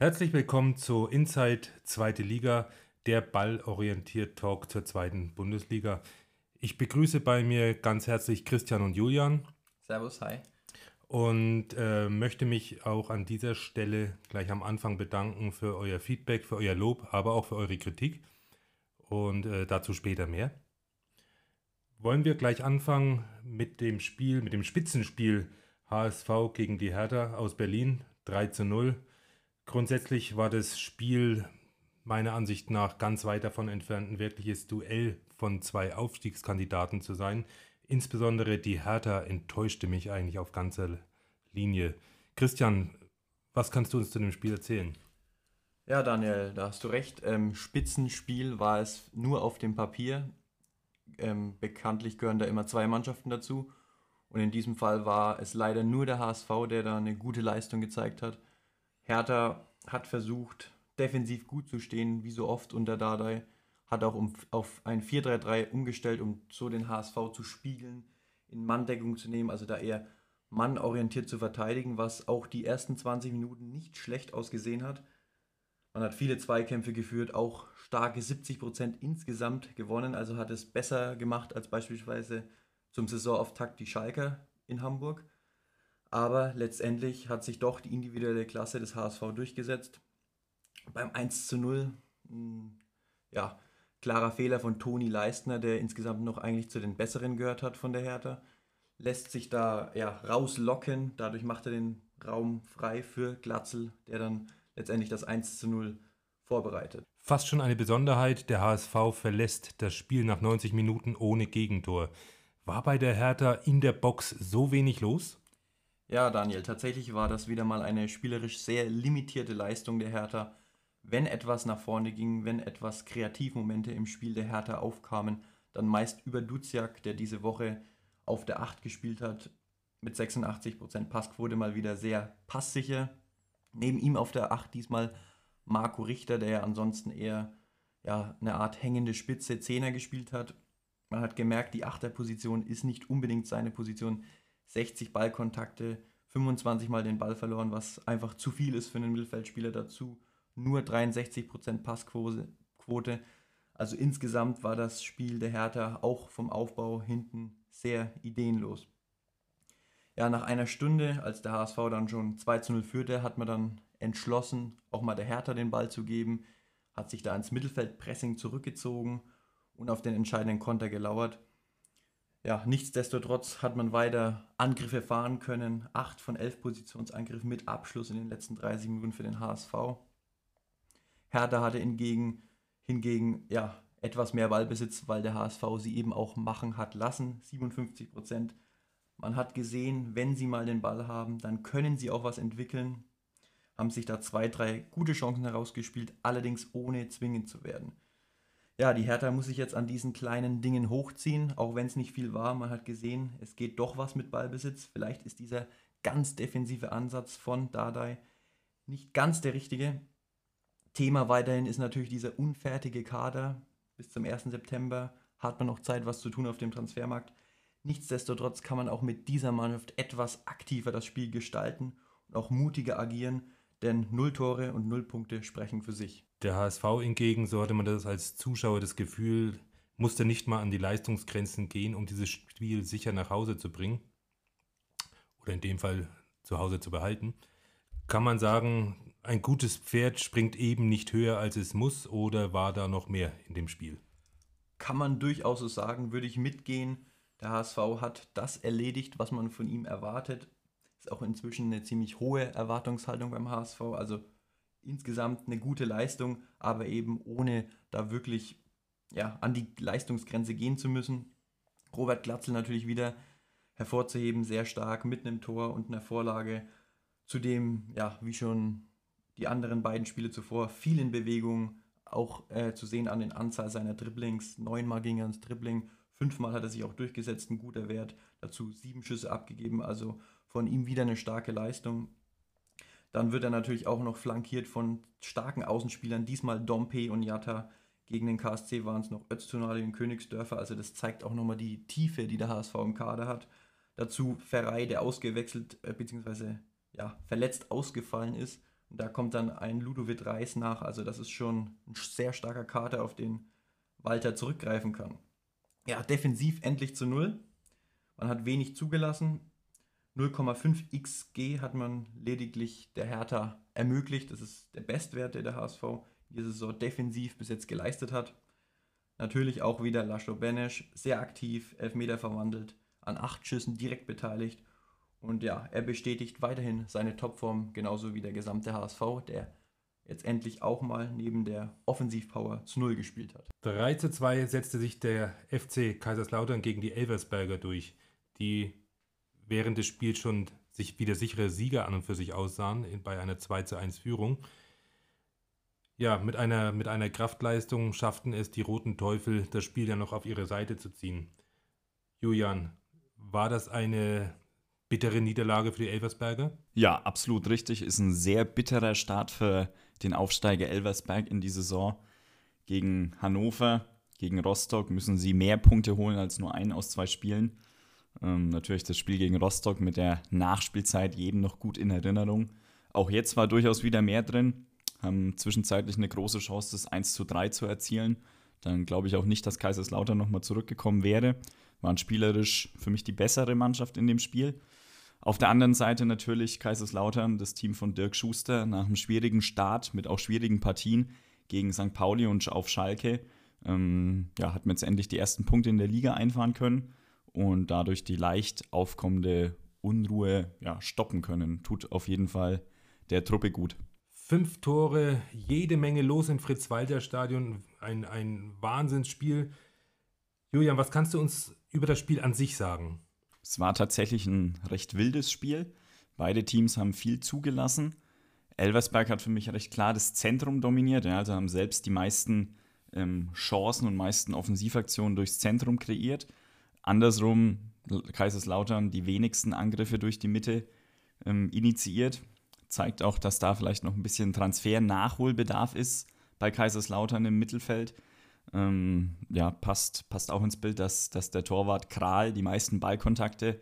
Herzlich willkommen zu Inside Zweite Liga, der ballorientiert Talk zur zweiten Bundesliga. Ich begrüße bei mir ganz herzlich Christian und Julian. Servus, hi. Und äh, möchte mich auch an dieser Stelle gleich am Anfang bedanken für euer Feedback, für euer Lob, aber auch für eure Kritik. Und äh, dazu später mehr. Wollen wir gleich anfangen mit dem Spiel, mit dem Spitzenspiel HSV gegen die Hertha aus Berlin 3 zu 0. Grundsätzlich war das Spiel meiner Ansicht nach ganz weit davon entfernt, ein wirkliches Duell von zwei Aufstiegskandidaten zu sein. Insbesondere die Hertha enttäuschte mich eigentlich auf ganzer Linie. Christian, was kannst du uns zu dem Spiel erzählen? Ja, Daniel, da hast du recht. Ähm, Spitzenspiel war es nur auf dem Papier. Ähm, bekanntlich gehören da immer zwei Mannschaften dazu. Und in diesem Fall war es leider nur der HSV, der da eine gute Leistung gezeigt hat. Hertha hat versucht, defensiv gut zu stehen, wie so oft unter Dardai. Hat auch um, auf ein 4-3-3 umgestellt, um so den HSV zu spiegeln, in Manndeckung zu nehmen, also da eher mannorientiert zu verteidigen, was auch die ersten 20 Minuten nicht schlecht ausgesehen hat. Man hat viele Zweikämpfe geführt, auch starke 70% insgesamt gewonnen, also hat es besser gemacht als beispielsweise zum Saisonauftakt die Schalker in Hamburg. Aber letztendlich hat sich doch die individuelle Klasse des HSV durchgesetzt. Beim 1 zu 0, hm, ja, klarer Fehler von Toni Leistner, der insgesamt noch eigentlich zu den Besseren gehört hat von der Hertha. Lässt sich da ja, rauslocken, dadurch macht er den Raum frei für Glatzel, der dann letztendlich das 1 zu 0 vorbereitet. Fast schon eine Besonderheit, der HSV verlässt das Spiel nach 90 Minuten ohne Gegentor. War bei der Hertha in der Box so wenig los? Ja, Daniel, tatsächlich war das wieder mal eine spielerisch sehr limitierte Leistung der Hertha. Wenn etwas nach vorne ging, wenn etwas Kreativmomente im Spiel der Hertha aufkamen, dann meist über Duziak, der diese Woche auf der 8 gespielt hat, mit 86% Passquote mal wieder sehr passsicher. Neben ihm auf der 8 diesmal Marco Richter, der ja ansonsten eher ja, eine Art hängende Spitze Zehner gespielt hat. Man hat gemerkt, die Achterposition ist nicht unbedingt seine Position. 60 Ballkontakte, 25 Mal den Ball verloren, was einfach zu viel ist für einen Mittelfeldspieler dazu. Nur 63% Passquote. Also insgesamt war das Spiel der Hertha auch vom Aufbau hinten sehr ideenlos. Ja, nach einer Stunde, als der HSV dann schon 2 zu 0 führte, hat man dann entschlossen, auch mal der Hertha den Ball zu geben, hat sich da ins Mittelfeldpressing zurückgezogen und auf den entscheidenden Konter gelauert ja, nichtsdestotrotz hat man weiter Angriffe fahren können. Acht von elf Positionsangriffen mit Abschluss in den letzten 30 Minuten für den HSV. Hertha hatte hingegen, hingegen ja, etwas mehr Ballbesitz, weil der HSV sie eben auch machen hat lassen. 57 Prozent. Man hat gesehen, wenn sie mal den Ball haben, dann können sie auch was entwickeln. Haben sich da zwei, drei gute Chancen herausgespielt, allerdings ohne zwingend zu werden ja, die Hertha muss sich jetzt an diesen kleinen Dingen hochziehen, auch wenn es nicht viel war. Man hat gesehen, es geht doch was mit Ballbesitz. Vielleicht ist dieser ganz defensive Ansatz von Dardai nicht ganz der richtige. Thema weiterhin ist natürlich dieser unfertige Kader. Bis zum 1. September hat man noch Zeit, was zu tun auf dem Transfermarkt. Nichtsdestotrotz kann man auch mit dieser Mannschaft etwas aktiver das Spiel gestalten und auch mutiger agieren, denn null Tore und null Punkte sprechen für sich. Der HSV hingegen, so hatte man das als Zuschauer das Gefühl, musste nicht mal an die Leistungsgrenzen gehen, um dieses Spiel sicher nach Hause zu bringen. Oder in dem Fall zu Hause zu behalten. Kann man sagen, ein gutes Pferd springt eben nicht höher, als es muss, oder war da noch mehr in dem Spiel? Kann man durchaus so sagen, würde ich mitgehen. Der HSV hat das erledigt, was man von ihm erwartet. Auch inzwischen eine ziemlich hohe Erwartungshaltung beim HSV. Also insgesamt eine gute Leistung, aber eben ohne da wirklich ja, an die Leistungsgrenze gehen zu müssen. Robert Glatzel natürlich wieder hervorzuheben, sehr stark mit einem Tor und einer Vorlage. Zudem, ja, wie schon die anderen beiden Spiele zuvor, viel in Bewegung, auch äh, zu sehen an den Anzahl seiner Dribblings. Neunmal ging er ins Dribbling, fünfmal hat er sich auch durchgesetzt, ein guter Wert. Dazu sieben Schüsse abgegeben, also von ihm wieder eine starke Leistung. Dann wird er natürlich auch noch flankiert von starken Außenspielern, diesmal Dompe und Jatta. Gegen den KSC waren es noch Öztunali und Königsdörfer, also das zeigt auch nochmal die Tiefe, die der HSV im Kader hat. Dazu Ferrei, der ausgewechselt äh, bzw. Ja, verletzt ausgefallen ist, Da kommt dann ein Ludovic Reis nach. Also das ist schon ein sehr starker Kater, auf den Walter zurückgreifen kann. Ja, defensiv endlich zu null. Man hat wenig zugelassen. 0,5 XG hat man lediglich der Hertha ermöglicht. Das ist der Bestwert, der der HSV diese Saison defensiv bis jetzt geleistet hat. Natürlich auch wieder Laszlo Benesch, sehr aktiv, Elfmeter verwandelt, an acht Schüssen direkt beteiligt. Und ja, er bestätigt weiterhin seine Topform, genauso wie der gesamte HSV, der jetzt endlich auch mal neben der Offensivpower zu Null gespielt hat. 3 zu 2 setzte sich der FC Kaiserslautern gegen die Elversberger durch, die während des Spiels schon sich wieder sichere Sieger an und für sich aussahen bei einer 2 zu 1 Führung. Ja, mit einer, mit einer Kraftleistung schafften es die Roten Teufel, das Spiel ja noch auf ihre Seite zu ziehen. Julian, war das eine bittere Niederlage für die Elversberger? Ja, absolut richtig. Ist ein sehr bitterer Start für den Aufsteiger Elversberg in die Saison. Gegen Hannover, gegen Rostock müssen sie mehr Punkte holen als nur einen aus zwei Spielen. Ähm, natürlich das Spiel gegen Rostock mit der Nachspielzeit jedem noch gut in Erinnerung. Auch jetzt war durchaus wieder mehr drin. Haben zwischenzeitlich eine große Chance, das 1 zu 3 zu erzielen. Dann glaube ich auch nicht, dass Kaiserslautern nochmal zurückgekommen wäre. Waren spielerisch für mich die bessere Mannschaft in dem Spiel. Auf der anderen Seite natürlich Kaiserslautern, das Team von Dirk Schuster, nach einem schwierigen Start mit auch schwierigen Partien gegen St. Pauli und auf Schalke, ähm, ja, hat man jetzt endlich die ersten Punkte in der Liga einfahren können und dadurch die leicht aufkommende Unruhe ja, stoppen können. Tut auf jeden Fall der Truppe gut. Fünf Tore, jede Menge los im Fritz-Walter-Stadion, ein, ein Wahnsinnsspiel. Julian, was kannst du uns über das Spiel an sich sagen? Es war tatsächlich ein recht wildes Spiel. Beide Teams haben viel zugelassen. Elversberg hat für mich recht klar das Zentrum dominiert, ja, also haben selbst die meisten ähm, Chancen und meisten Offensivaktionen durchs Zentrum kreiert. Andersrum Kaiserslautern die wenigsten Angriffe durch die Mitte ähm, initiiert. Zeigt auch, dass da vielleicht noch ein bisschen Transfer-Nachholbedarf ist bei Kaiserslautern im Mittelfeld. Ähm, ja, passt, passt auch ins Bild, dass, dass der Torwart Kral die meisten Ballkontakte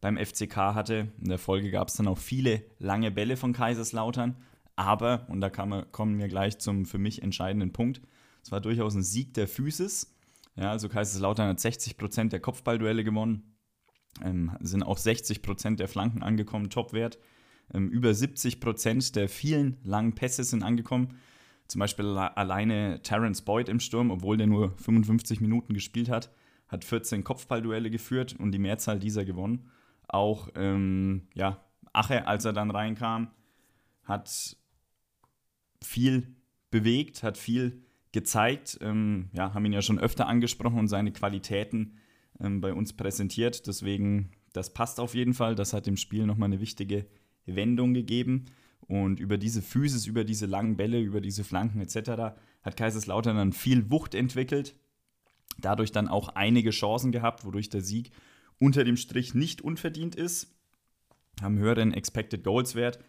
beim FCK hatte. In der Folge gab es dann auch viele lange Bälle von Kaiserslautern. Aber, und da wir, kommen wir gleich zum für mich entscheidenden Punkt, es war durchaus ein Sieg der Physis. Ja, also Kaiserslautern hat 60% der Kopfballduelle gewonnen, ähm, sind auch 60% der Flanken angekommen, Topwert. Ähm, über 70% der vielen langen Pässe sind angekommen. Zum Beispiel alleine Terence Boyd im Sturm, obwohl der nur 55 Minuten gespielt hat, hat 14 Kopfballduelle geführt und die Mehrzahl dieser gewonnen. Auch ähm, ja, Ache, als er dann reinkam, hat viel bewegt, hat viel gezeigt. Ähm, ja, haben ihn ja schon öfter angesprochen und seine Qualitäten ähm, bei uns präsentiert. Deswegen, das passt auf jeden Fall. Das hat dem Spiel nochmal eine wichtige Wendung gegeben. Und über diese Physis, über diese langen Bälle, über diese Flanken etc. hat Kaiserslautern dann viel Wucht entwickelt. Dadurch dann auch einige Chancen gehabt, wodurch der Sieg unter dem Strich nicht unverdient ist. Haben höheren Expected Goals Wert.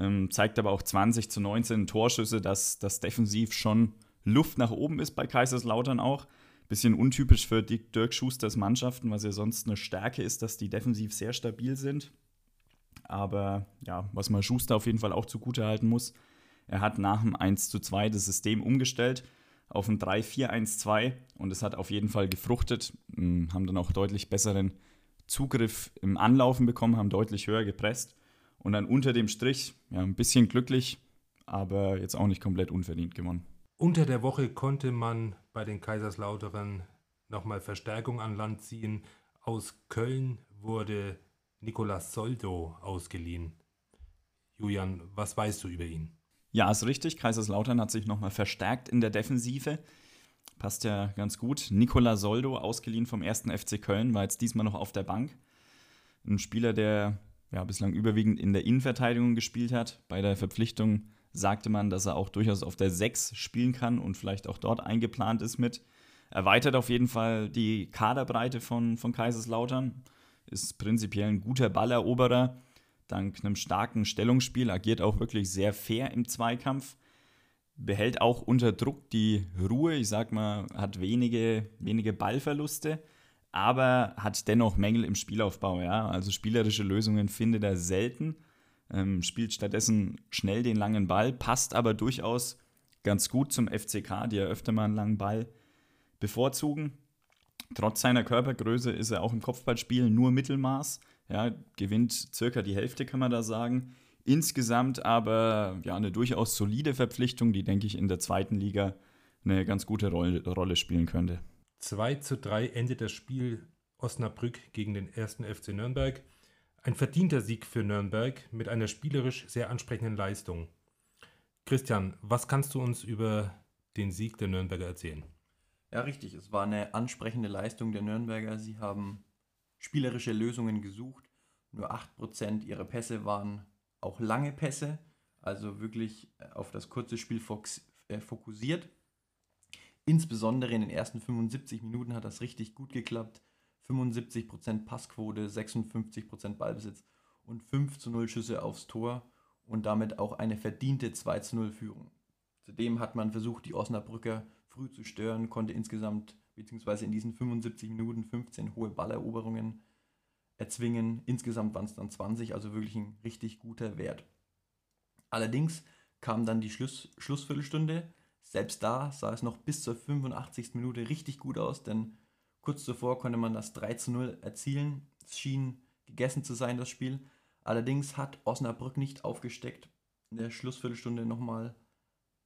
Ähm, zeigt aber auch 20 zu 19 Torschüsse, dass das defensiv schon Luft nach oben ist bei Kaiserslautern auch. Bisschen untypisch für Dirk Schusters Mannschaften, was ja sonst eine Stärke ist, dass die defensiv sehr stabil sind. Aber ja, was man Schuster auf jeden Fall auch zugute halten muss, er hat nach dem 1 zu 2 das System umgestellt auf ein 3-4-1-2 und es hat auf jeden Fall gefruchtet, hm, haben dann auch deutlich besseren Zugriff im Anlaufen bekommen, haben deutlich höher gepresst und dann unter dem Strich, ja, ein bisschen glücklich, aber jetzt auch nicht komplett unverdient gewonnen. Unter der Woche konnte man bei den Kaiserslautern nochmal Verstärkung an Land ziehen. Aus Köln wurde Nicolas Soldo ausgeliehen. Julian, was weißt du über ihn? Ja, ist richtig. Kaiserslautern hat sich nochmal verstärkt in der Defensive. Passt ja ganz gut. Nicolas Soldo, ausgeliehen vom 1. FC Köln, war jetzt diesmal noch auf der Bank. Ein Spieler, der ja, bislang überwiegend in der Innenverteidigung gespielt hat. Bei der Verpflichtung sagte man, dass er auch durchaus auf der 6 spielen kann und vielleicht auch dort eingeplant ist mit. Erweitert auf jeden Fall die Kaderbreite von, von Kaiserslautern ist prinzipiell ein guter Balleroberer. Dank einem starken Stellungsspiel agiert auch wirklich sehr fair im Zweikampf. Behält auch unter Druck die Ruhe. Ich sag mal, hat wenige, wenige Ballverluste, aber hat dennoch Mängel im Spielaufbau. Ja? Also spielerische Lösungen findet er selten. Ähm, spielt stattdessen schnell den langen Ball, passt aber durchaus ganz gut zum FCK, die ja öfter mal einen langen Ball bevorzugen. Trotz seiner Körpergröße ist er auch im Kopfballspiel nur Mittelmaß. Ja, gewinnt circa die Hälfte, kann man da sagen. Insgesamt aber ja, eine durchaus solide Verpflichtung, die, denke ich, in der zweiten Liga eine ganz gute Rolle, Rolle spielen könnte. 2 zu 3 endet das Spiel Osnabrück gegen den ersten FC Nürnberg. Ein verdienter Sieg für Nürnberg mit einer spielerisch sehr ansprechenden Leistung. Christian, was kannst du uns über den Sieg der Nürnberger erzählen? Ja, richtig. Es war eine ansprechende Leistung der Nürnberger. Sie haben spielerische Lösungen gesucht. Nur 8% ihrer Pässe waren auch lange Pässe, also wirklich auf das kurze Spiel äh, fokussiert. Insbesondere in den ersten 75 Minuten hat das richtig gut geklappt. 75% Passquote, 56% Ballbesitz und 5 zu 0 Schüsse aufs Tor und damit auch eine verdiente 2 zu 0 Führung. Zudem hat man versucht, die Osnabrücker früh zu stören, konnte insgesamt beziehungsweise in diesen 75 Minuten 15 hohe Balleroberungen erzwingen. Insgesamt waren es dann 20, also wirklich ein richtig guter Wert. Allerdings kam dann die Schluss, Schlussviertelstunde selbst da sah es noch bis zur 85. Minute richtig gut aus, denn kurz zuvor konnte man das 3 zu 0 erzielen. Es schien gegessen zu sein, das Spiel. Allerdings hat Osnabrück nicht aufgesteckt. In der Schlussviertelstunde nochmal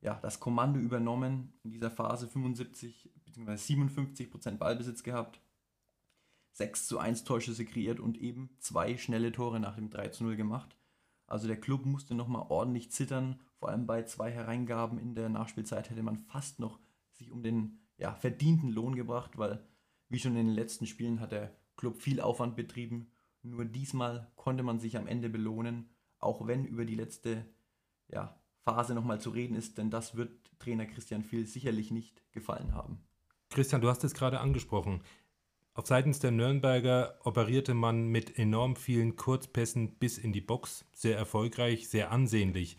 ja, das Kommando übernommen. In dieser Phase 75 bzw. 57 Prozent Ballbesitz gehabt. 6 zu 1 Torschüsse kreiert und eben zwei schnelle Tore nach dem 3 zu 0 gemacht. Also der Club musste nochmal ordentlich zittern. Vor allem bei zwei Hereingaben in der Nachspielzeit hätte man fast noch sich um den ja, verdienten Lohn gebracht, weil wie schon in den letzten Spielen hat der Club viel Aufwand betrieben. Nur diesmal konnte man sich am Ende belohnen, auch wenn über die letzte ja, Phase nochmal zu reden ist, denn das wird Trainer Christian Viel sicherlich nicht gefallen haben. Christian, du hast es gerade angesprochen. Auf seitens der Nürnberger operierte man mit enorm vielen Kurzpässen bis in die Box, sehr erfolgreich, sehr ansehnlich.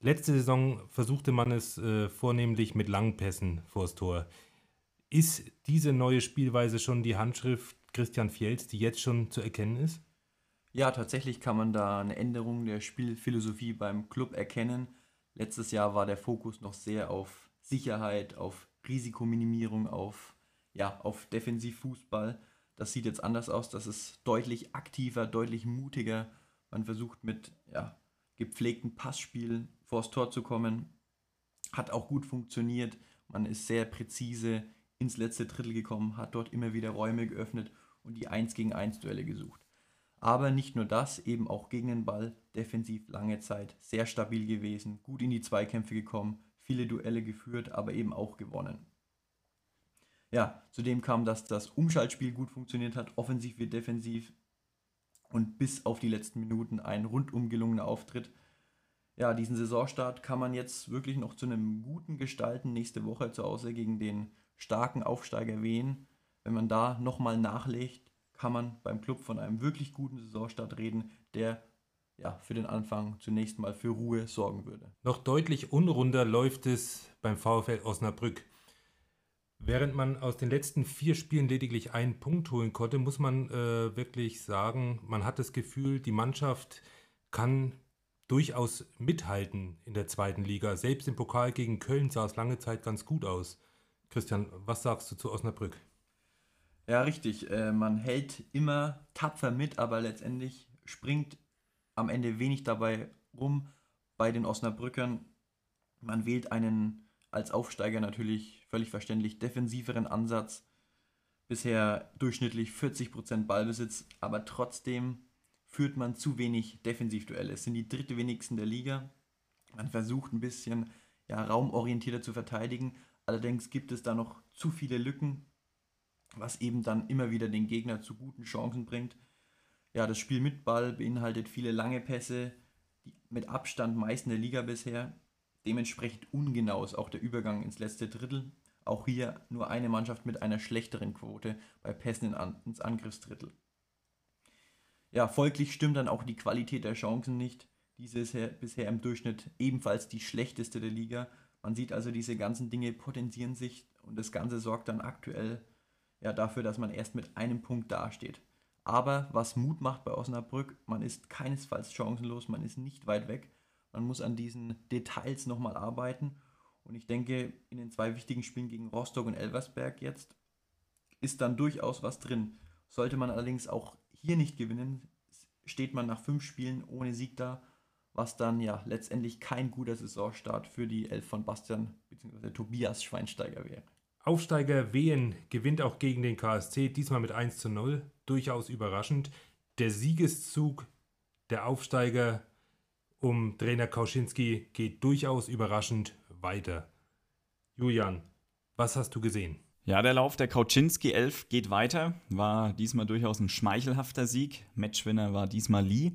Letzte Saison versuchte man es äh, vornehmlich mit langen Pässen vors Tor. Ist diese neue Spielweise schon die Handschrift Christian Fjels, die jetzt schon zu erkennen ist? Ja, tatsächlich kann man da eine Änderung der Spielphilosophie beim Club erkennen. Letztes Jahr war der Fokus noch sehr auf Sicherheit, auf Risikominimierung, auf ja, auf Defensivfußball. Das sieht jetzt anders aus. Das ist deutlich aktiver, deutlich mutiger. Man versucht mit ja, gepflegten Passspielen vors Tor zu kommen. Hat auch gut funktioniert. Man ist sehr präzise ins letzte Drittel gekommen, hat dort immer wieder Räume geöffnet und die 1 gegen 1 Duelle gesucht. Aber nicht nur das, eben auch gegen den Ball, defensiv lange Zeit, sehr stabil gewesen, gut in die Zweikämpfe gekommen, viele Duelle geführt, aber eben auch gewonnen. Ja, zudem kam, dass das Umschaltspiel gut funktioniert hat, offensiv wie defensiv. Und bis auf die letzten Minuten ein rundum gelungener Auftritt. Ja, diesen Saisonstart kann man jetzt wirklich noch zu einem guten gestalten. Nächste Woche zu Hause gegen den starken Aufsteiger Wien. Wenn man da nochmal nachlegt, kann man beim Club von einem wirklich guten Saisonstart reden, der ja, für den Anfang zunächst mal für Ruhe sorgen würde. Noch deutlich unrunder läuft es beim VfL Osnabrück. Während man aus den letzten vier Spielen lediglich einen Punkt holen konnte, muss man äh, wirklich sagen, man hat das Gefühl, die Mannschaft kann durchaus mithalten in der zweiten Liga. Selbst im Pokal gegen Köln sah es lange Zeit ganz gut aus. Christian, was sagst du zu Osnabrück? Ja, richtig. Äh, man hält immer tapfer mit, aber letztendlich springt am Ende wenig dabei rum bei den Osnabrückern. Man wählt einen als Aufsteiger natürlich völlig verständlich, defensiveren Ansatz. Bisher durchschnittlich 40% Ballbesitz, aber trotzdem führt man zu wenig Defensivduelle. Es sind die dritte wenigsten der Liga. Man versucht ein bisschen ja, raumorientierter zu verteidigen. Allerdings gibt es da noch zu viele Lücken, was eben dann immer wieder den Gegner zu guten Chancen bringt. Ja, das Spiel mit Ball beinhaltet viele lange Pässe, die mit Abstand meisten der Liga bisher. Dementsprechend ungenau ist auch der Übergang ins letzte Drittel. Auch hier nur eine Mannschaft mit einer schlechteren Quote bei Pässen ins Angriffsdrittel. Ja, folglich stimmt dann auch die Qualität der Chancen nicht. Diese ist bisher im Durchschnitt ebenfalls die schlechteste der Liga. Man sieht also, diese ganzen Dinge potenzieren sich und das Ganze sorgt dann aktuell ja, dafür, dass man erst mit einem Punkt dasteht. Aber was Mut macht bei Osnabrück, man ist keinesfalls chancenlos, man ist nicht weit weg. Man muss an diesen Details nochmal arbeiten. Und ich denke, in den zwei wichtigen Spielen gegen Rostock und Elversberg jetzt ist dann durchaus was drin. Sollte man allerdings auch hier nicht gewinnen, steht man nach fünf Spielen ohne Sieg da, was dann ja letztendlich kein guter Saisonstart für die Elf von Bastian bzw. Tobias Schweinsteiger wäre. Aufsteiger Wehen gewinnt auch gegen den KSC, diesmal mit 1 zu 0. Durchaus überraschend. Der Siegeszug der Aufsteiger um Trainer Kauschinski geht durchaus überraschend weiter. Julian, was hast du gesehen? Ja, der Lauf der Kauczynski 11 geht weiter. War diesmal durchaus ein schmeichelhafter Sieg. Matchwinner war diesmal Lee.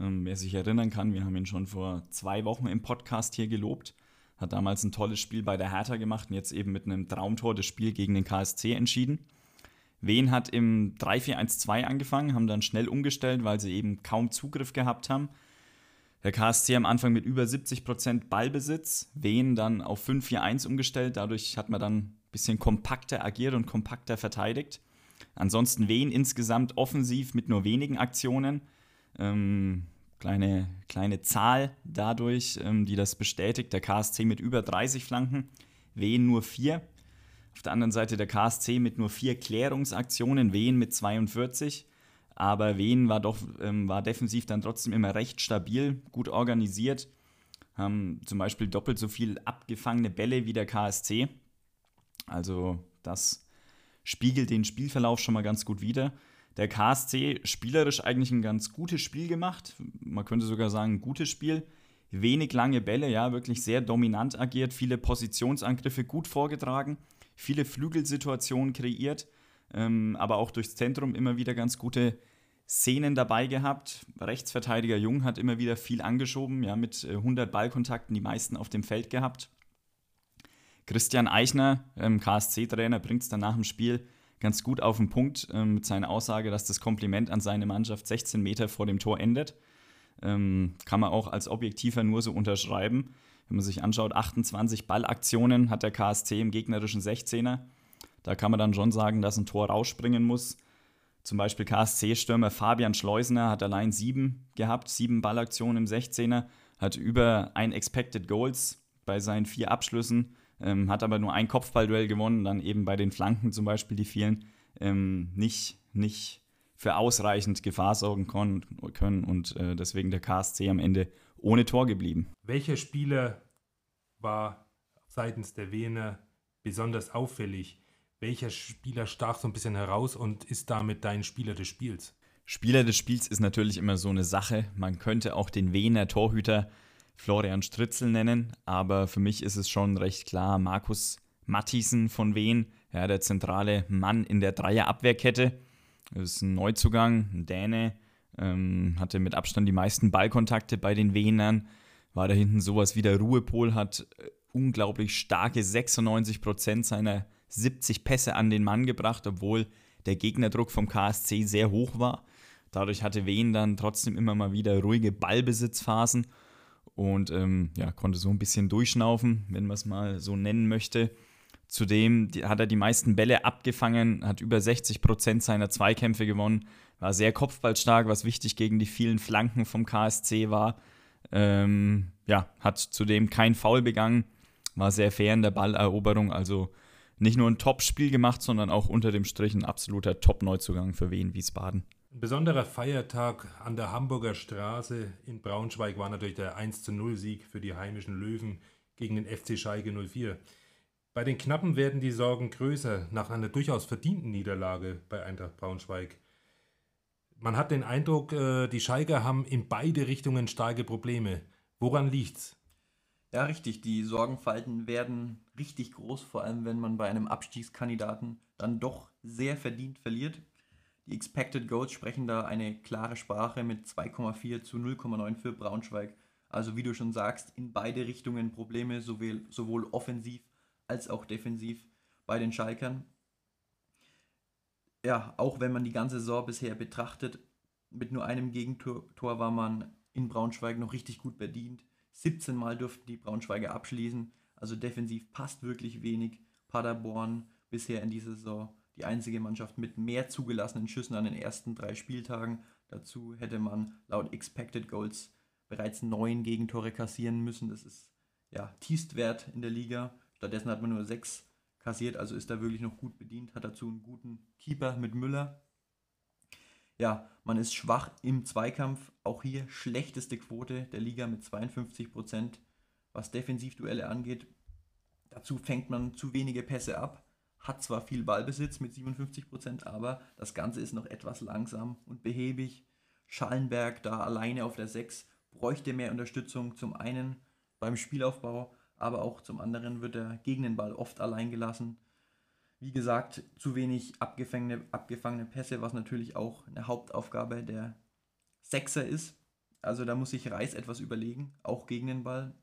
Ähm, wer sich erinnern kann, wir haben ihn schon vor zwei Wochen im Podcast hier gelobt. Hat damals ein tolles Spiel bei der Hertha gemacht und jetzt eben mit einem Traumtor das Spiel gegen den KSC entschieden. Wen hat im 3-4-1-2 angefangen, haben dann schnell umgestellt, weil sie eben kaum Zugriff gehabt haben. Der KSC am Anfang mit über 70% Ballbesitz, Wen dann auf 5-4-1 umgestellt. Dadurch hat man dann ein bisschen kompakter agiert und kompakter verteidigt. Ansonsten Wen insgesamt offensiv mit nur wenigen Aktionen. Ähm, kleine, kleine Zahl dadurch, ähm, die das bestätigt. Der KSC mit über 30 Flanken, Wehen nur 4. Auf der anderen Seite der KSC mit nur 4 Klärungsaktionen, Wehen mit 42. Aber Wehen war, doch, ähm, war defensiv dann trotzdem immer recht stabil, gut organisiert. Haben zum Beispiel doppelt so viel abgefangene Bälle wie der KSC. Also das spiegelt den Spielverlauf schon mal ganz gut wider der KSC spielerisch eigentlich ein ganz gutes Spiel gemacht. Man könnte sogar sagen, ein gutes Spiel. Wenig lange Bälle, ja, wirklich sehr dominant agiert, viele Positionsangriffe gut vorgetragen, viele Flügelsituationen kreiert, ähm, aber auch durchs Zentrum immer wieder ganz gute Szenen dabei gehabt. Rechtsverteidiger Jung hat immer wieder viel angeschoben, ja, mit 100 äh, Ballkontakten die meisten auf dem Feld gehabt. Christian Eichner, ähm, KSC-Trainer, bringt es dann nach dem Spiel ganz gut auf den Punkt ähm, mit seiner Aussage, dass das Kompliment an seine Mannschaft 16 Meter vor dem Tor endet. Ähm, kann man auch als Objektiver nur so unterschreiben. Wenn man sich anschaut, 28 Ballaktionen hat der KSC im gegnerischen 16er. Da kann man dann schon sagen, dass ein Tor rausspringen muss. Zum Beispiel KSC-Stürmer Fabian Schleusener hat allein sieben gehabt, sieben Ballaktionen im 16er, hat über ein Expected Goals bei seinen vier Abschlüssen ähm, hat aber nur ein Kopfballduell gewonnen, dann eben bei den Flanken zum Beispiel, die vielen, ähm, nicht, nicht für ausreichend Gefahr sorgen können und äh, deswegen der KSC am Ende ohne Tor geblieben. Welcher Spieler war seitens der Wiener besonders auffällig? Welcher Spieler stach so ein bisschen heraus und ist damit dein Spieler des Spiels? Spieler des Spiels ist natürlich immer so eine Sache. Man könnte auch den Wiener Torhüter Florian Stritzel nennen, aber für mich ist es schon recht klar, Markus Mattisen von Wien, ja, der zentrale Mann in der Dreierabwehrkette. Ist ein Neuzugang, ein Däne, ähm, hatte mit Abstand die meisten Ballkontakte bei den Wienern, war da hinten sowas wie der Ruhepol, hat äh, unglaublich starke 96 Prozent seiner 70 Pässe an den Mann gebracht, obwohl der Gegnerdruck vom KSC sehr hoch war. Dadurch hatte Wien dann trotzdem immer mal wieder ruhige Ballbesitzphasen und ähm, ja, konnte so ein bisschen durchschnaufen, wenn man es mal so nennen möchte. Zudem hat er die meisten Bälle abgefangen, hat über 60 Prozent seiner Zweikämpfe gewonnen, war sehr kopfballstark, was wichtig gegen die vielen Flanken vom KSC war. Ähm, ja, hat zudem kein Foul begangen, war sehr fair in der Balleroberung, also nicht nur ein Top-Spiel gemacht, sondern auch unter dem Strich ein absoluter Top-Neuzugang für Wien Wiesbaden. Ein besonderer Feiertag an der Hamburger Straße in Braunschweig war natürlich der 1-0-Sieg für die heimischen Löwen gegen den FC Schalke 04. Bei den Knappen werden die Sorgen größer nach einer durchaus verdienten Niederlage bei Eintracht Braunschweig. Man hat den Eindruck, äh, die Schalker haben in beide Richtungen starke Probleme. Woran liegt's? Ja, richtig. Die Sorgenfalten werden richtig groß, vor allem wenn man bei einem Abstiegskandidaten dann doch sehr verdient verliert. Die Expected Goals sprechen da eine klare Sprache mit 2,4 zu 0,9 für Braunschweig. Also wie du schon sagst, in beide Richtungen Probleme, sowohl, sowohl offensiv als auch defensiv bei den Schalkern. Ja, auch wenn man die ganze Saison bisher betrachtet, mit nur einem Gegentor war man in Braunschweig noch richtig gut bedient. 17 Mal durften die Braunschweiger abschließen, also defensiv passt wirklich wenig. Paderborn bisher in dieser Saison die einzige Mannschaft mit mehr zugelassenen Schüssen an den ersten drei Spieltagen. Dazu hätte man laut Expected Goals bereits neun Gegentore kassieren müssen. Das ist ja Tiefstwert in der Liga. Stattdessen hat man nur sechs kassiert, also ist da wirklich noch gut bedient. Hat dazu einen guten Keeper mit Müller. Ja, man ist schwach im Zweikampf. Auch hier schlechteste Quote der Liga mit 52 Prozent, was Defensivduelle angeht. Dazu fängt man zu wenige Pässe ab hat zwar viel Ballbesitz mit 57 Prozent, aber das Ganze ist noch etwas langsam und behäbig. Schallenberg da alleine auf der 6 bräuchte mehr Unterstützung. Zum einen beim Spielaufbau, aber auch zum anderen wird er gegen den Ball oft allein gelassen. Wie gesagt, zu wenig abgefangene, abgefangene Pässe, was natürlich auch eine Hauptaufgabe der Sechser ist. Also da muss sich Reis etwas überlegen, auch gegen den Ball,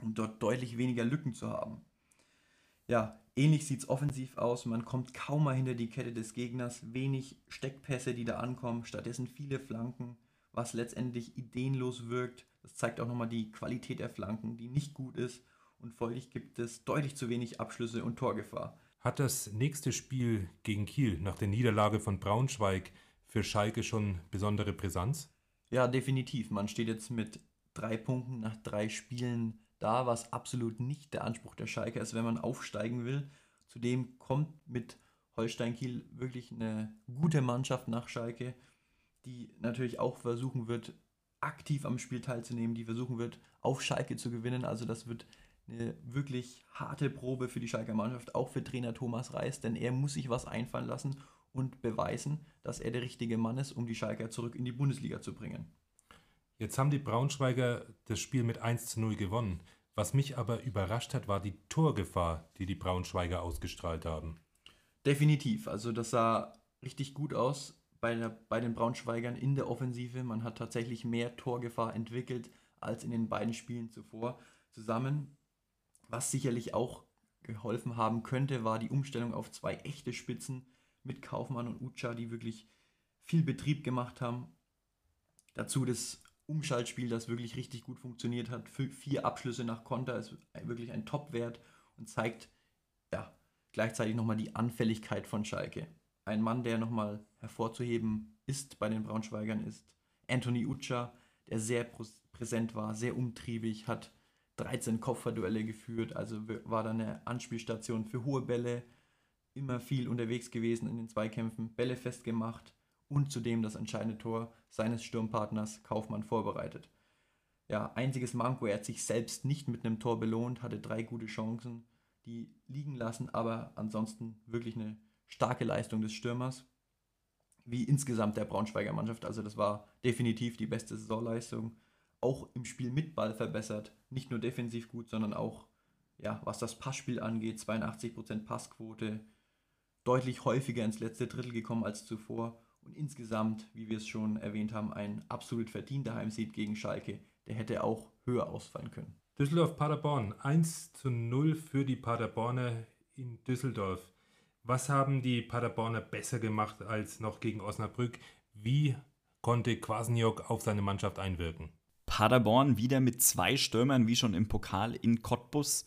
um dort deutlich weniger Lücken zu haben. Ja, ähnlich sieht es offensiv aus. Man kommt kaum mal hinter die Kette des Gegners. Wenig Steckpässe, die da ankommen. Stattdessen viele Flanken, was letztendlich ideenlos wirkt. Das zeigt auch nochmal die Qualität der Flanken, die nicht gut ist. Und folglich gibt es deutlich zu wenig Abschlüsse und Torgefahr. Hat das nächste Spiel gegen Kiel nach der Niederlage von Braunschweig für Schalke schon besondere Brisanz? Ja, definitiv. Man steht jetzt mit drei Punkten nach drei Spielen da, was absolut nicht der Anspruch der Schalke ist, wenn man aufsteigen will. Zudem kommt mit Holstein Kiel wirklich eine gute Mannschaft nach Schalke, die natürlich auch versuchen wird, aktiv am Spiel teilzunehmen, die versuchen wird, auf Schalke zu gewinnen. Also das wird eine wirklich harte Probe für die Schalker Mannschaft, auch für Trainer Thomas Reis, denn er muss sich was einfallen lassen und beweisen, dass er der richtige Mann ist, um die Schalker zurück in die Bundesliga zu bringen. Jetzt haben die Braunschweiger das Spiel mit 1 zu 0 gewonnen. Was mich aber überrascht hat, war die Torgefahr, die die Braunschweiger ausgestrahlt haben. Definitiv. Also das sah richtig gut aus bei, der, bei den Braunschweigern in der Offensive. Man hat tatsächlich mehr Torgefahr entwickelt als in den beiden Spielen zuvor zusammen. Was sicherlich auch geholfen haben könnte, war die Umstellung auf zwei echte Spitzen mit Kaufmann und Ucha, die wirklich viel Betrieb gemacht haben. Dazu das Umschaltspiel, das wirklich richtig gut funktioniert hat. Vier Abschlüsse nach Konter ist wirklich ein Top-Wert und zeigt ja, gleichzeitig nochmal die Anfälligkeit von Schalke. Ein Mann, der nochmal hervorzuheben ist bei den Braunschweigern, ist Anthony Ucha, der sehr präsent war, sehr umtriebig, hat 13 Kopfverduelle geführt, also war da eine Anspielstation für hohe Bälle, immer viel unterwegs gewesen in den Zweikämpfen, Bälle festgemacht, und zudem das entscheidende Tor seines Sturmpartners Kaufmann vorbereitet. Ja, einziges Manko, er hat sich selbst nicht mit einem Tor belohnt, hatte drei gute Chancen, die liegen lassen, aber ansonsten wirklich eine starke Leistung des Stürmers, wie insgesamt der Braunschweiger Mannschaft. Also das war definitiv die beste Saisonleistung. Auch im Spiel mit Ball verbessert, nicht nur defensiv gut, sondern auch, ja, was das Passspiel angeht, 82% Passquote, deutlich häufiger ins letzte Drittel gekommen als zuvor und insgesamt, wie wir es schon erwähnt haben, ein absolut verdienter Heimsieg gegen Schalke. Der hätte auch höher ausfallen können. Düsseldorf-Paderborn 1 zu 0 für die Paderborner in Düsseldorf. Was haben die Paderborner besser gemacht als noch gegen Osnabrück? Wie konnte Kwasniok auf seine Mannschaft einwirken? Paderborn wieder mit zwei Stürmern wie schon im Pokal in Cottbus.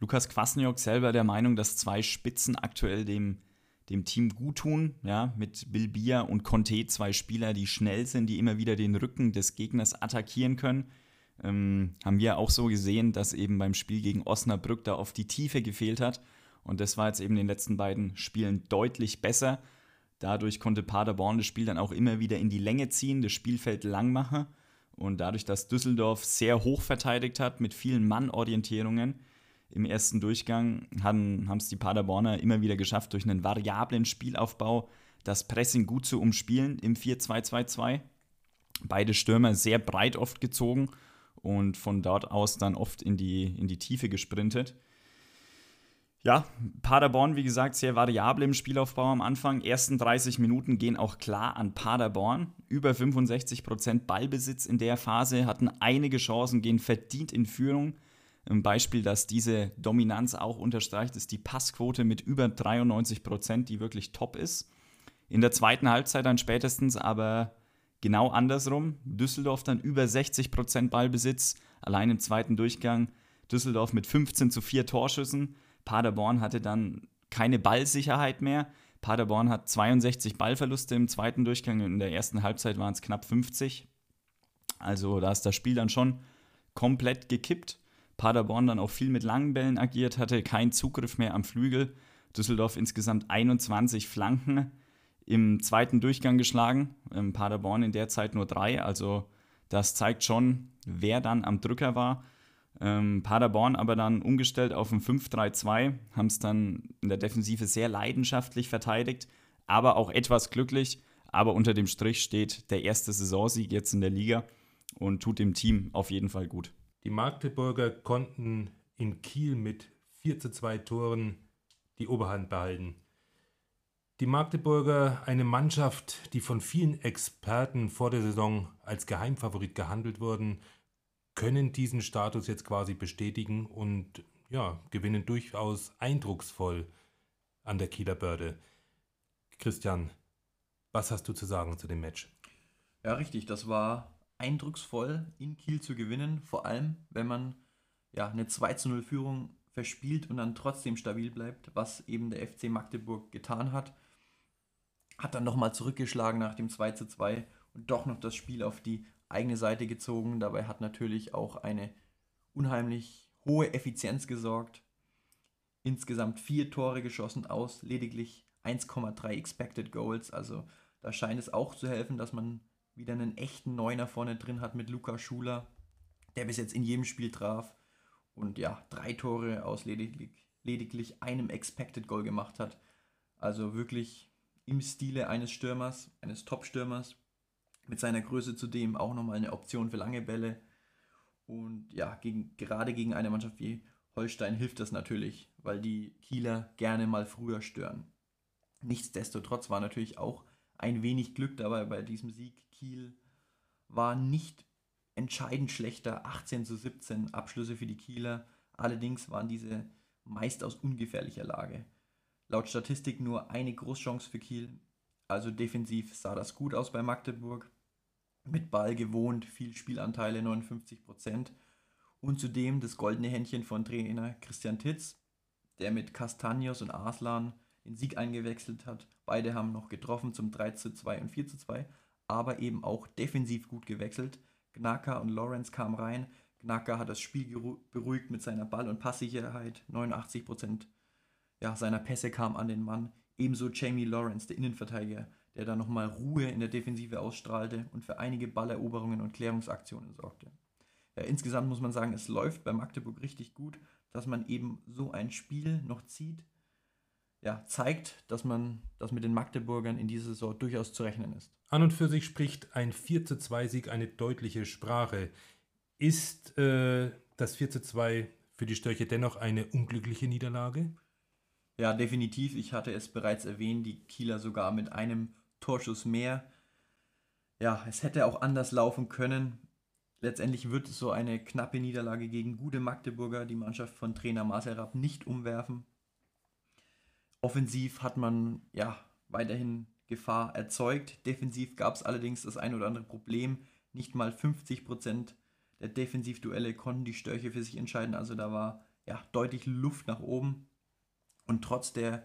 Lukas Kwasniok selber der Meinung, dass zwei Spitzen aktuell dem dem Team gut tun. Ja, mit Bilbia und Conte zwei Spieler, die schnell sind, die immer wieder den Rücken des Gegners attackieren können. Ähm, haben wir auch so gesehen, dass eben beim Spiel gegen Osnabrück da oft die Tiefe gefehlt hat. Und das war jetzt eben in den letzten beiden Spielen deutlich besser. Dadurch konnte Paderborn das Spiel dann auch immer wieder in die Länge ziehen, das Spielfeld lang machen. Und dadurch, dass Düsseldorf sehr hoch verteidigt hat mit vielen Mannorientierungen, im ersten Durchgang haben es die Paderborner immer wieder geschafft, durch einen variablen Spielaufbau das Pressing gut zu umspielen im 4-2-2-2. Beide Stürmer sehr breit oft gezogen und von dort aus dann oft in die, in die Tiefe gesprintet. Ja, Paderborn, wie gesagt, sehr variabel im Spielaufbau am Anfang. Ersten 30 Minuten gehen auch klar an Paderborn. Über 65% Ballbesitz in der Phase, hatten einige Chancen, gehen verdient in Führung. Ein Beispiel, das diese Dominanz auch unterstreicht, ist die Passquote mit über 93 Prozent, die wirklich top ist. In der zweiten Halbzeit dann spätestens aber genau andersrum. Düsseldorf dann über 60 Prozent Ballbesitz, allein im zweiten Durchgang. Düsseldorf mit 15 zu 4 Torschüssen. Paderborn hatte dann keine Ballsicherheit mehr. Paderborn hat 62 Ballverluste im zweiten Durchgang. In der ersten Halbzeit waren es knapp 50. Also da ist das Spiel dann schon komplett gekippt. Paderborn dann auch viel mit langen Bällen agiert, hatte keinen Zugriff mehr am Flügel. Düsseldorf insgesamt 21 Flanken im zweiten Durchgang geschlagen. Ähm, Paderborn in der Zeit nur drei. Also das zeigt schon, wer dann am Drücker war. Ähm, Paderborn aber dann umgestellt auf ein 5-3-2, haben es dann in der Defensive sehr leidenschaftlich verteidigt, aber auch etwas glücklich. Aber unter dem Strich steht der erste Saisonsieg jetzt in der Liga und tut dem Team auf jeden Fall gut. Die Magdeburger konnten in Kiel mit 4 zu 2 Toren die Oberhand behalten. Die Magdeburger, eine Mannschaft, die von vielen Experten vor der Saison als Geheimfavorit gehandelt wurden, können diesen Status jetzt quasi bestätigen und ja, gewinnen durchaus eindrucksvoll an der Kieler Börde. Christian, was hast du zu sagen zu dem Match? Ja, richtig, das war eindrucksvoll in Kiel zu gewinnen, vor allem wenn man ja eine 2 zu 0 Führung verspielt und dann trotzdem stabil bleibt, was eben der FC Magdeburg getan hat. Hat dann nochmal zurückgeschlagen nach dem 2 zu 2 und doch noch das Spiel auf die eigene Seite gezogen. Dabei hat natürlich auch eine unheimlich hohe Effizienz gesorgt. Insgesamt vier Tore geschossen aus lediglich 1,3 Expected Goals. Also da scheint es auch zu helfen, dass man wieder einen echten Neuner vorne drin hat mit Luca Schuler, der bis jetzt in jedem Spiel traf. Und ja, drei Tore aus lediglich, lediglich einem Expected Goal gemacht hat. Also wirklich im Stile eines Stürmers, eines Top-Stürmers mit seiner Größe zudem auch nochmal eine Option für lange Bälle. Und ja, gegen, gerade gegen eine Mannschaft wie Holstein hilft das natürlich, weil die Kieler gerne mal früher stören. Nichtsdestotrotz war natürlich auch ein wenig Glück dabei bei diesem Sieg. Kiel war nicht entscheidend schlechter, 18 zu 17 Abschlüsse für die Kieler. Allerdings waren diese meist aus ungefährlicher Lage. Laut Statistik nur eine Großchance für Kiel, also defensiv sah das gut aus bei Magdeburg mit Ball gewohnt, viel Spielanteile, 59 Prozent. Und zudem das goldene Händchen von Trainer Christian Titz, der mit Castagnos und Arslan den Sieg eingewechselt hat. Beide haben noch getroffen zum 3 zu 2 und 4 zu 2, aber eben auch defensiv gut gewechselt. Gnaka und Lawrence kamen rein. Gnaka hat das Spiel beruhigt mit seiner Ball- und Passsicherheit. 89 Prozent ja, seiner Pässe kamen an den Mann. Ebenso Jamie Lawrence, der Innenverteidiger, der da nochmal Ruhe in der Defensive ausstrahlte und für einige Balleroberungen und Klärungsaktionen sorgte. Ja, insgesamt muss man sagen, es läuft bei Magdeburg richtig gut, dass man eben so ein Spiel noch zieht. Ja, zeigt, dass man, dass mit den Magdeburgern in dieser Saison durchaus zu rechnen ist. An und für sich spricht ein 4 zu 2 Sieg eine deutliche Sprache. Ist äh, das 4 zu 2 für die Störche dennoch eine unglückliche Niederlage? Ja, definitiv. Ich hatte es bereits erwähnt, die Kieler sogar mit einem Torschuss mehr. Ja, es hätte auch anders laufen können. Letztendlich wird so eine knappe Niederlage gegen gute Magdeburger die Mannschaft von Trainer Marcel Rapp nicht umwerfen. Offensiv hat man ja weiterhin Gefahr erzeugt. Defensiv gab es allerdings das ein oder andere Problem. Nicht mal 50% der Defensivduelle konnten die Störche für sich entscheiden. Also da war ja deutlich Luft nach oben. Und trotz der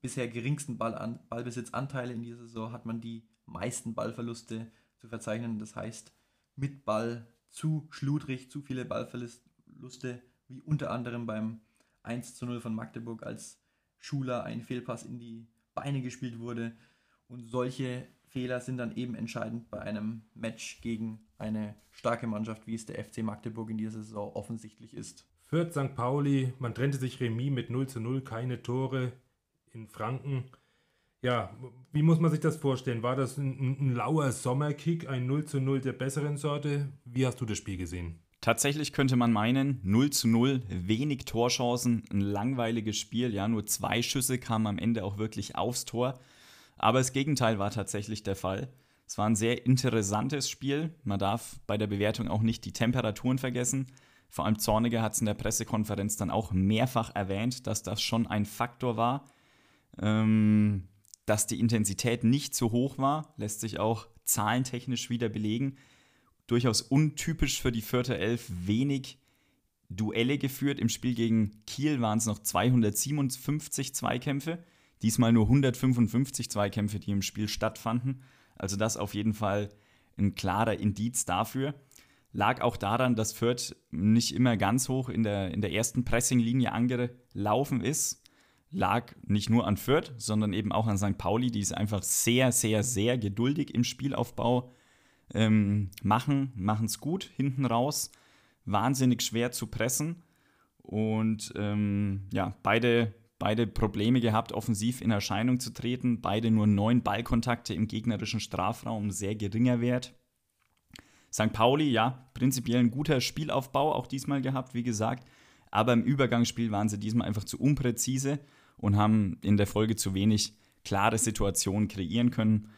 bisher geringsten Ballan Ballbesitzanteile in dieser Saison hat man die meisten Ballverluste zu verzeichnen. Das heißt, mit Ball zu schludrig, zu viele Ballverluste, wie unter anderem beim 1 zu 0 von Magdeburg, als Schuler ein Fehlpass in die Beine gespielt wurde. Und solche Fehler sind dann eben entscheidend bei einem Match gegen eine starke Mannschaft, wie es der FC Magdeburg in dieser Saison offensichtlich ist. Fürth St. Pauli, man trennte sich Remis mit 0 zu 0, keine Tore in Franken. Ja, wie muss man sich das vorstellen? War das ein, ein, lauer Sommerkick, ein 0 zu 0 der besseren Sorte? Wie hast du das Spiel gesehen? Tatsächlich könnte man meinen, 0 zu 0, wenig Torchancen, ein langweiliges Spiel. Ja, nur zwei Schüsse kamen am Ende auch wirklich aufs Tor. Aber das Gegenteil war tatsächlich der Fall. Es war ein sehr interessantes Spiel. Man darf bei der Bewertung auch nicht die Temperaturen vergessen. Vor allem Zorniger hat es in der Pressekonferenz dann auch mehrfach erwähnt, dass das schon ein Faktor war ähm, dass die Intensität nicht zu hoch war, lässt sich auch zahlentechnisch wieder belegen. Durchaus untypisch für die vierte Elf, wenig Duelle geführt. Im Spiel gegen Kiel waren es noch 257 Zweikämpfe, Diesmal nur 155 Zweikämpfe, die im Spiel stattfanden. Also das auf jeden Fall ein klarer Indiz dafür. Lag auch daran, dass Fürth nicht immer ganz hoch in der, in der ersten Pressinglinie angelaufen ist. Lag nicht nur an Fürth, sondern eben auch an St. Pauli, die es einfach sehr, sehr, sehr geduldig im Spielaufbau ähm, machen. Machen es gut hinten raus. Wahnsinnig schwer zu pressen. Und ähm, ja, beide, beide Probleme gehabt, offensiv in Erscheinung zu treten. Beide nur neun Ballkontakte im gegnerischen Strafraum, sehr geringer Wert. St. Pauli, ja, prinzipiell ein guter Spielaufbau auch diesmal gehabt, wie gesagt. Aber im Übergangsspiel waren sie diesmal einfach zu unpräzise und haben in der Folge zu wenig klare Situationen kreieren können.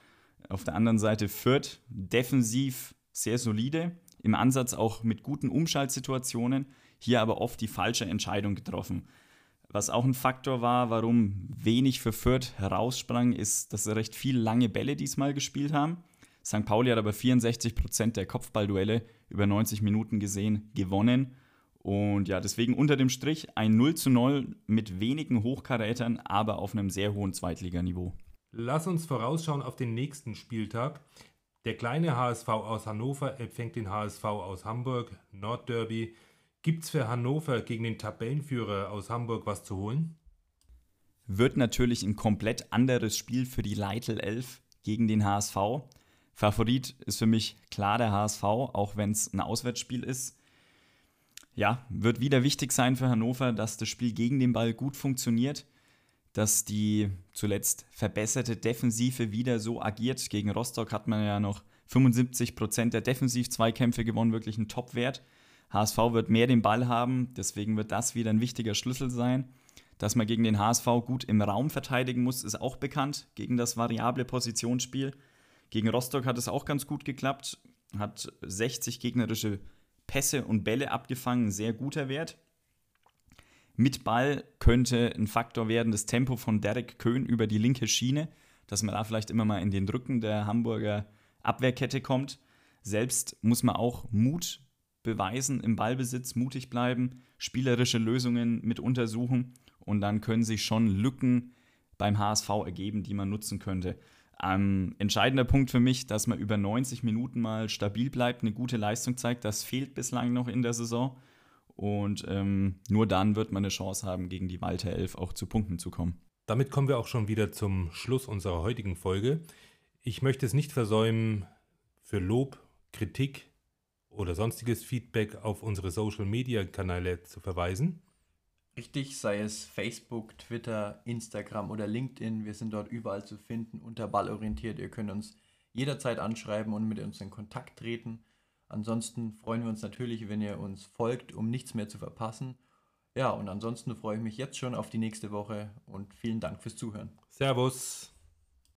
Auf der anderen Seite Fürth defensiv sehr solide, im Ansatz auch mit guten Umschaltsituationen, hier aber oft die falsche Entscheidung getroffen. Was auch ein Faktor war, warum wenig für Fürth heraussprang, ist, dass sie recht viele lange Bälle diesmal gespielt haben. St. Pauli hat aber 64 Prozent der Kopfballduelle über 90 Minuten gesehen gewonnen. Und ja, deswegen unter dem Strich ein 0 zu 0 mit wenigen Hochkarätern, aber auf einem sehr hohen Zweitliganiveau. Lass uns vorausschauen auf den nächsten Spieltag. Der kleine HSV aus Hannover empfängt den HSV aus Hamburg, Nordderby. Gibt es für Hannover gegen den Tabellenführer aus Hamburg was zu holen? Wird natürlich ein komplett anderes Spiel für die Leitl 11 gegen den HSV. Favorit ist für mich klar der HSV, auch wenn es ein Auswärtsspiel ist. Ja, wird wieder wichtig sein für Hannover, dass das Spiel gegen den Ball gut funktioniert, dass die zuletzt verbesserte Defensive wieder so agiert. Gegen Rostock hat man ja noch 75% der Defensiv-Zweikämpfe gewonnen, wirklich ein Top-Wert. HSV wird mehr den Ball haben, deswegen wird das wieder ein wichtiger Schlüssel sein. Dass man gegen den HSV gut im Raum verteidigen muss, ist auch bekannt, gegen das variable Positionsspiel. Gegen Rostock hat es auch ganz gut geklappt, hat 60 gegnerische Pässe und Bälle abgefangen, sehr guter Wert. Mit Ball könnte ein Faktor werden das Tempo von Derek Köhn über die linke Schiene, dass man da vielleicht immer mal in den Rücken der Hamburger Abwehrkette kommt. Selbst muss man auch Mut beweisen im Ballbesitz, mutig bleiben, spielerische Lösungen mit untersuchen und dann können sich schon Lücken beim HSV ergeben, die man nutzen könnte. Ähm, entscheidender Punkt für mich, dass man über 90 Minuten mal stabil bleibt, eine gute Leistung zeigt. Das fehlt bislang noch in der Saison. Und ähm, nur dann wird man eine Chance haben, gegen die Walter 11 auch zu Punkten zu kommen. Damit kommen wir auch schon wieder zum Schluss unserer heutigen Folge. Ich möchte es nicht versäumen, für Lob, Kritik oder sonstiges Feedback auf unsere Social-Media-Kanäle zu verweisen. Richtig, sei es Facebook, Twitter, Instagram oder LinkedIn. Wir sind dort überall zu finden, unter Ballorientiert. Ihr könnt uns jederzeit anschreiben und mit uns in Kontakt treten. Ansonsten freuen wir uns natürlich, wenn ihr uns folgt, um nichts mehr zu verpassen. Ja, und ansonsten freue ich mich jetzt schon auf die nächste Woche und vielen Dank fürs Zuhören. Servus.